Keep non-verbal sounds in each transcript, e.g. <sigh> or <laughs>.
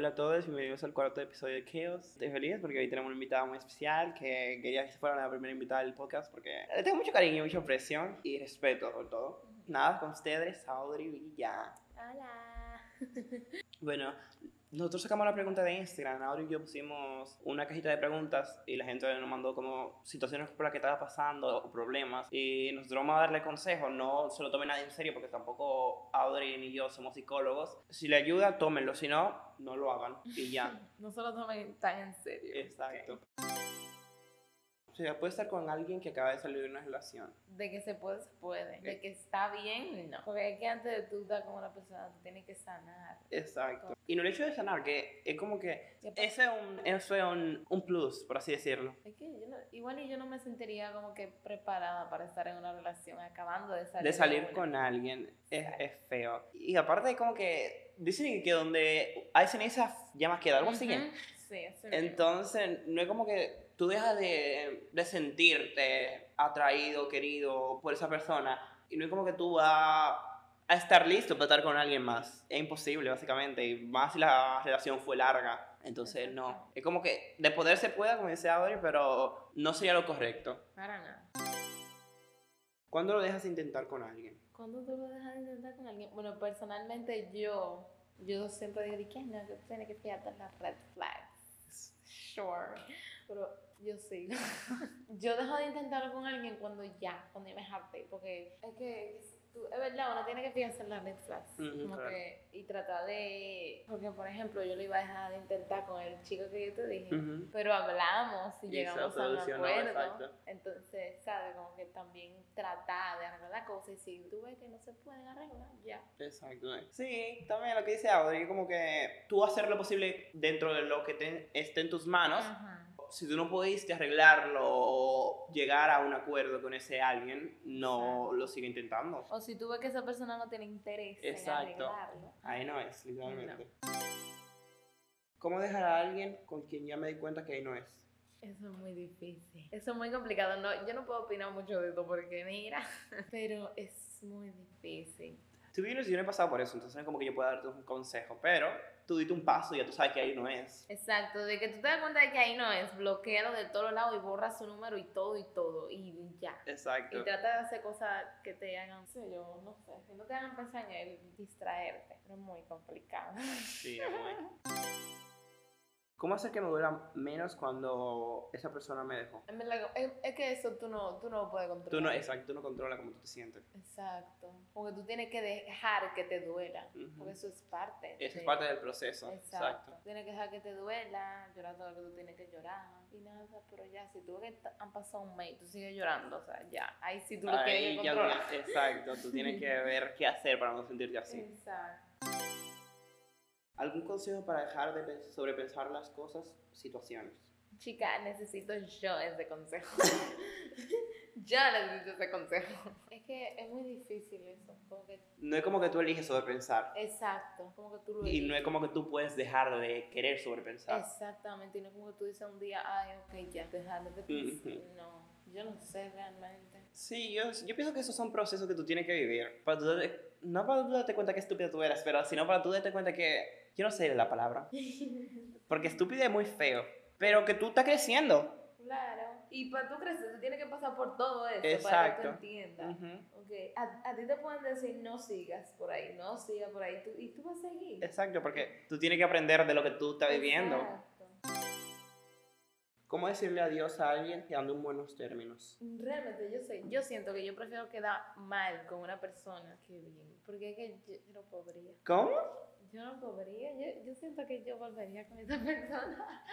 Hola a todos, bienvenidos al cuarto episodio de Chaos. Estoy feliz porque hoy tenemos una invitada muy especial que quería que fuera la primera invitada del podcast porque le tengo mucho cariño, mucha presión y respeto por todo. Nada, con ustedes, Audrey Villa. Hola. <laughs> Bueno, nosotros sacamos la pregunta de Instagram, Audrey y yo pusimos una cajita de preguntas y la gente nos mandó como situaciones por las que estaba pasando o problemas y nosotros vamos a darle consejos, no se lo tome nadie en serio porque tampoco Audrey ni yo somos psicólogos. Si le ayuda, tómenlo, si no, no lo hagan y ya. <laughs> No se lo tomen tan en serio. Exacto. O sea, puede estar con alguien que acaba de salir de una relación. De que se puede, se puede. De que está bien, no. Porque es que antes de tú estar con una persona, tú tienes que sanar. Exacto. Y no el hecho de sanar, que es como que ese es un, eso es un, un plus, por así decirlo. Es que yo no, igual y yo no me sentiría como que preparada para estar en una relación acabando de salir. De salir una. con alguien es, es feo. Y aparte como que dicen que donde hay ceniza llama queda, algo así. Ujú. Sí, eso. Entonces, no es como que tú dejas de, de sentirte atraído, querido por esa persona. Y no es como que tú vas a estar listo para estar con alguien más. Es imposible, básicamente. Y más si la relación fue larga. Entonces, no. Es como que de poder se pueda, como dice Audrey, pero no sería lo correcto. Para nada. ¿Cuándo lo dejas de intentar con alguien? ¿Cuándo tú lo dejas de intentar con alguien? Bueno, personalmente yo, yo siempre digo, ¿qué no? Que tú tienes que fijarte las red flags. Sure. Pero yo sí. <laughs> yo dejo de intentarlo con alguien cuando ya, cuando ya me harté. Porque es que, tú, es verdad, uno tiene que fijarse en las red flags. Como claro. que, y tratar de... Porque, por ejemplo, yo lo iba a dejar de intentar con el chico que yo te dije. Pero hablamos y, Y llegamos a un acuerdo. exacto. Entonces, ¿sabes? Como que también tratar de arreglar la cosa. Y si tú ves que no se pueden arreglar, ya. Exacto. Sí, también lo que dice Audrey, como que tú hacer lo posible dentro de lo que te- esté en tus manos. Ajá. Si tú no pudiste arreglarlo o llegar a un acuerdo con ese alguien, no Exacto. lo sigue intentando. O si tú ves que esa persona no tiene interés Exacto. en arreglarlo. Ahí no es, literalmente. ¿Cómo dejar a alguien con quien ya me di cuenta que ahí no es? Eso es muy difícil. Eso es muy complicado. No, yo no puedo opinar mucho de esto porque mira. <laughs> Pero es muy difícil. Tú vienes yo no he pasado por eso, entonces no es como que yo pueda darte un consejo, pero tú diste un paso y ya tú sabes que ahí no es. Exacto, de que tú te das cuenta de que ahí no es, bloquealo de todos lados y borra su número y todo y todo y ya. Exacto. Y trata de hacer cosas que te hagan, no sé yo, no sé, que no te hagan pensar en él, distraerte. Pero es muy complicado. Sí, amor. <laughs> ¿Cómo hacer que me duela menos cuando esa persona me dejó? En verdad, es, es que eso tú no, tú no lo puedes controlar. Tú no, exacto, tú no controlas cómo tú te sientes. Exacto. Porque tú tienes que dejar que te duela. Porque eso es parte. Eso de- es parte del proceso. Exacto. Exacto. Tienes que dejar que te duela, llorar todo lo que tú tienes que llorar. Y nada, pero ya, si tú ves que han pasado un mes y tú sigues llorando, o sea, ya, ahí sí tú lo tienes que controlar. <laughs> exacto, tú tienes que ver qué hacer para no sentirte así. Exacto. ¿Algún consejo para dejar de pe- sobrepensar las cosas, situaciones? Chica, necesito yo ese consejo. <laughs> yo necesito ese consejo. Es que es muy difícil eso. Como que, No es como que tú eliges sobrepensar. exacto. Como que tú lo Y no es como que tú puedes dejar de querer sobrepensar. Exactamente. Y no es como que tú dices un día, ay, ok, ya, dejarle de pensar. No, yo no sé realmente. Sí, yo, yo pienso que esos son procesos que tú tienes que vivir. Para tú darte- no para tú darte cuenta que estúpido tú eres, pero sino para tú darte cuenta que... Yo no sé la palabra. <laughs> Porque estúpido es muy feo. Pero que tú estás creciendo. Claro. Y para tú crecer, tú tienes que pasar por todo eso para que Exacto. tú entiendas. Ujú. Ok, a, a ti te pueden decir no sigas por ahí, no sigas por ahí, tú, y tú vas a seguir. Exacto, porque tú tienes que aprender de lo que tú estás viviendo. ¿Cómo decirle adiós a alguien quedando en buenos términos? Realmente yo sé, yo siento que yo prefiero quedar mal con una persona que bien, porque es que yo, yo no podría. ¿Cómo? Yo no podría, yo, yo siento que yo volvería con esa <laughs> persona.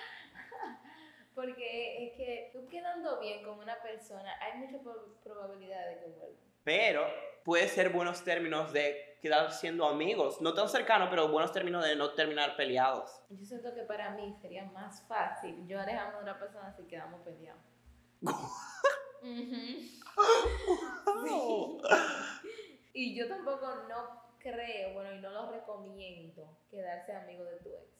Porque es que tú quedando bien con una persona, hay mucha pro- probabilidad de que vuelva. Pero puede ser buenos términos de quedar siendo amigos. No tan cercanos, pero buenos términos de no terminar peleados. Yo siento que para mí sería más fácil yo alejarme de una persona si quedamos peleados. <laughs> Ujú. Sí. <laughs> Y yo tampoco no creo, bueno, y no lo recomiendo quedarse amigo de tu ex.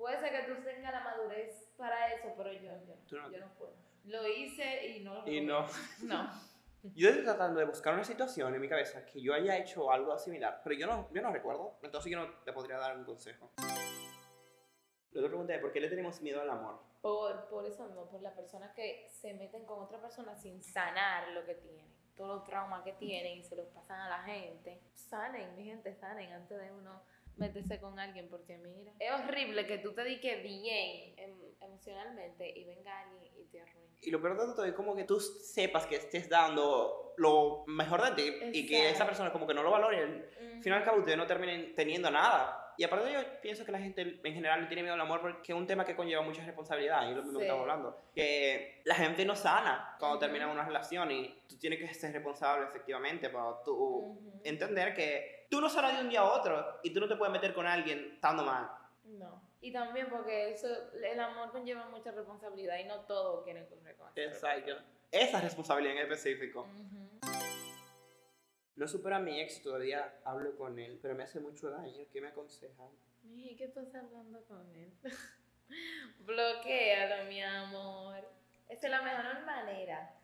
Puede ser que tú tengas la madurez para eso, pero yo, yo, no. yo no puedo. Lo hice y no lo Y no. <laughs> No. Yo estoy tratando de buscar una situación en mi cabeza que yo haya hecho algo similar, pero yo no, yo no recuerdo, entonces yo no te podría dar un consejo. Pregunta es, ¿por qué le tenemos miedo al amor? Por, por eso no, por las personas que se meten con otra persona sin sanar lo que tienen, todos los traumas que tienen y se los pasan a la gente. Sanen, mi gente, sanen antes de uno meterse con alguien porque mira, es horrible que tú te dediques bien em- emocionalmente y venga alguien y te arruine. Y lo peor de todo es como que tú sepas que estés dando lo mejor de ti y que esa Exacto. persona como que no lo valore. Al final y al cabo ustedes no terminen teniendo nada. Y aparte yo pienso que la gente en general le tiene miedo al amor porque es un tema que conlleva mucha responsabilidad, y es lo mismo que Sí. estamos hablando. Que la gente no sana cuando Ujú. termina una relación y tú tienes que ser responsable efectivamente para tú Ujú. entender que tú no sanas de un día a otro y tú no te puedes meter con alguien estando mal. No. Y también porque eso, el amor conlleva mucha responsabilidad y no todo quieren correr con Exacto. Esa responsabilidad en específico. Ujú. No supero a mi ex, todavía hablo con él, pero me hace mucho daño. ¿Qué me aconsejan? Miji, ¿qué estás hablando con él? <laughs> Bloquealo, mi amor. Esa es la mejor manera.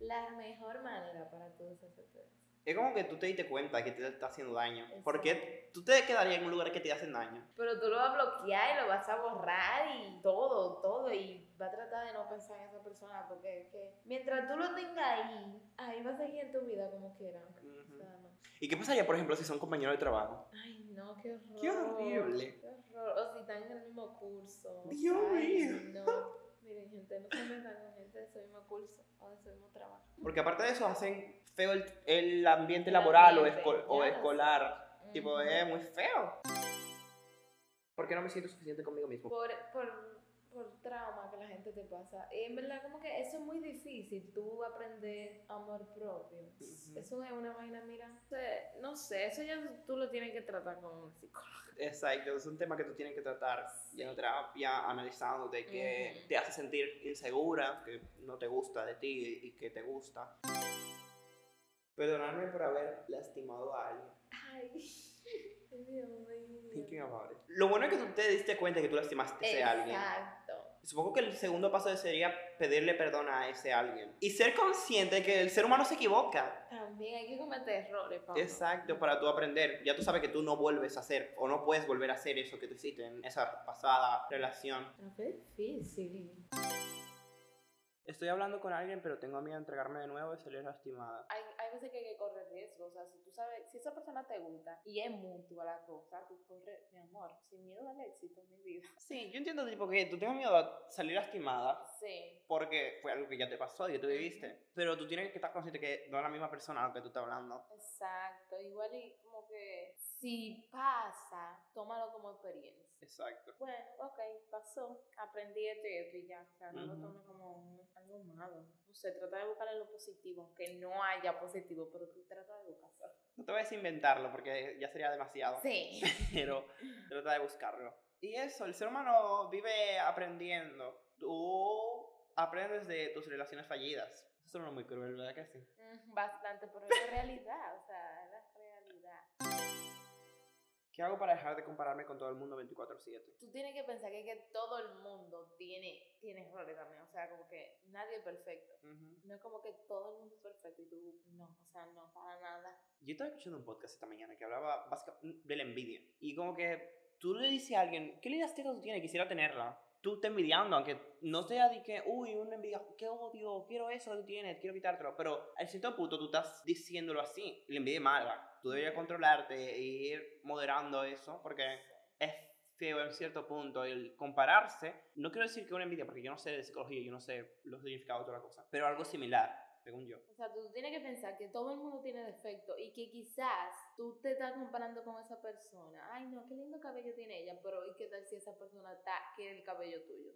La mejor manera para tú deshacerte. Es como que tú te diste cuenta que te está haciendo daño. Exacto. Porque tú te quedarías en un lugar que te hacen daño. Pero tú lo vas a bloquear y lo vas a borrar y todo, todo. Y va a tratar de no pensar en esa persona porque es que mientras tú lo tengas ahí, ahí va a seguir en tu vida como quiera. Ujú. O sea, no. ¿Y qué pasaría, por ejemplo, si son compañeros de trabajo? Ay, no, qué horror. Qué horrible. Qué horror. O si están en el mismo curso. Dios mío. No. Miren, gente, no se metan con gente de su mismo curso o de su mismo trabajo. Porque aparte de eso, hacen feo el, el ambiente El laboral o, ambiente, esco- o ya lo escolar. sé. Tipo, es muy feo. ¿Por qué no me siento suficiente conmigo mismo? por, por, por trauma que la gente te pasa. Y en verdad, como que eso es muy difícil, tú aprender amor propio. Ujú. Eso es una vaina, mira. o sea, no sé, eso ya tú lo tienes que tratar con un psicólogo. Exacto, es un tema que tú tienes que tratar ya en terapia, analizándote que Ujú. te hace sentir insegura, que no te gusta de ti y que te gusta. Perdonarme por haber lastimado a alguien. Ay. <laughs> Thinking about it. Lo bueno es que tú te diste cuenta que tú lastimaste a ese alguien. Exacto. Supongo que el segundo paso sería pedirle perdón a ese alguien. Y ser consciente de que el ser humano se equivoca. También hay que cometer errores, Pablo. Exacto, para tú aprender. Ya tú sabes que tú no vuelves a hacer o no puedes volver a hacer eso que tú hiciste en esa pasada relación. Pero fue difícil. Estoy hablando con alguien, pero tengo miedo de entregarme de nuevo y salir lastimada. Hay, hay veces que hay que correr riesgos. O sea, si tú sabes, si esa persona te gusta y es mutua la cosa, tú corres, mi amor, sin miedo al éxito, mi vida. <laughs> Sí, yo entiendo tipo que tú tengas miedo a salir lastimada Sí. porque fue algo que ya te pasó y que tú viviste. Pero tú tienes que estar consciente que no es la misma persona a la que tú estás hablando. Exacto, igual y como que si pasa, tómalo como experiencia. Exacto. Bueno, ok, pasó, aprendí esto y esto y ya, o sea, no lo Ujú. tomes como un- algo malo. No sé, trata de buscarle lo positivo, aunque no haya positivo, pero tú trata de buscarlo. No te voy a inventarlo porque ya sería demasiado. Sí. <laughs> pero trata de buscarlo. Y eso, el ser humano vive aprendiendo. Tú aprendes de tus relaciones fallidas. Eso suena muy cruel, ¿verdad que sí? Mm, Bastante, pero es realidad, o sea, es. ¿Qué hago para dejar de compararme con todo el mundo 24/7? Tú tienes que pensar que, que todo el mundo tiene, tiene errores también, o sea, como que nadie es perfecto. Ujú. No es como que todo el mundo es perfecto y tú, no, o sea, no, para nada. Yo estaba escuchando un podcast esta mañana que hablaba básicamente de la envidia. Y como que tú le dices a alguien, ¿qué liderazgo tú tienes? Quisiera tenerla. Tú estás envidiando, aunque no sea de que, uy, una envidia, qué odio, quiero eso que tienes, quiero quitártelo. Pero al cierto punto tú estás diciéndolo así. Y la envidia es mala. Tú deberías controlarte e ir moderando eso, porque es feo en cierto punto el compararse. No quiero decir que una envidia, porque yo no sé de psicología, yo no sé los significados de toda la cosa. Pero algo similar, según yo. O sea, tú tienes que pensar que todo el mundo tiene defecto y que quizás tú te estás comparando con esa persona. Ay, no, qué lindo cabello tiene ella, pero ¿y qué tal si esa persona está, quiere el cabello tuyo?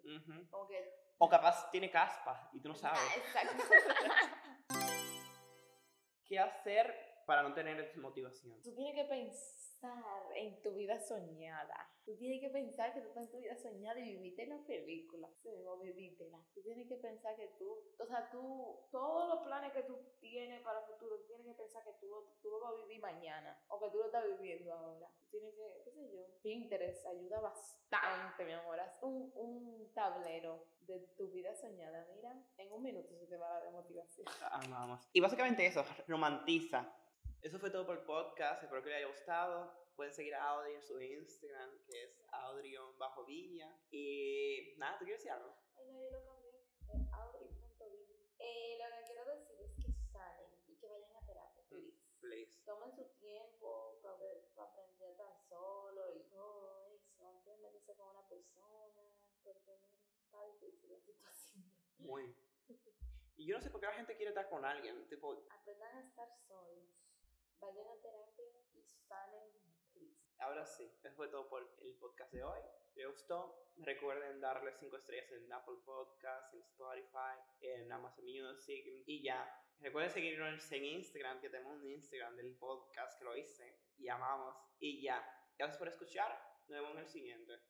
Como que... O capaz tiene caspa y tú no sabes. Ah, exacto. <laughs> ¿Qué hacer para no tener desmotivación? tú tienes que pensar en tu vida soñada. Tú tienes que pensar que tú estás en tu vida soñada y viviste la película. Sí, o vivítela. Tú tienes que pensar que tú, o sea, tú, todos los planes que tú tienes para el futuro, tú tienes que pensar que tú, tú lo vas a vivir mañana o que tú lo estás viviendo ahora. Tú tienes que, qué sé yo, Pinterest ayuda bastante, mi amor. Haz un, un tablero de tu vida soñada. Mira, en un minuto se te va a dar de motivación. Amamos. Y básicamente eso, romantiza. Eso fue todo por el podcast. Espero que les haya gustado. Pueden seguir a Audrey en su Instagram, que es bajo villa Y nada, ¿tú quieres decir algo? Ay, no, yo lo cambié. Eh, Audrey.villa. Eh, lo que quiero decir es que salen y que vayan a terapia, Mm. please. Please. Tomen su tiempo para, para aprender tan solo y todo eso, antes de meterse con una persona, porque miren, está difícil la situación. Muy. Y yo no sé por qué la gente quiere estar con alguien. Tipo, Aprendan a estar solos, vayan a terapia y salen, please. ahora sí, eso fue todo por el podcast de hoy. Les gustó, recuerden darle 5 estrellas en Apple Podcasts, en Spotify, en Amazon Music y ya. Recuerden seguirnos en Instagram, que tenemos un Instagram del podcast que lo hice y amamos. Y ya. Gracias por escuchar. Nos vemos en el siguiente.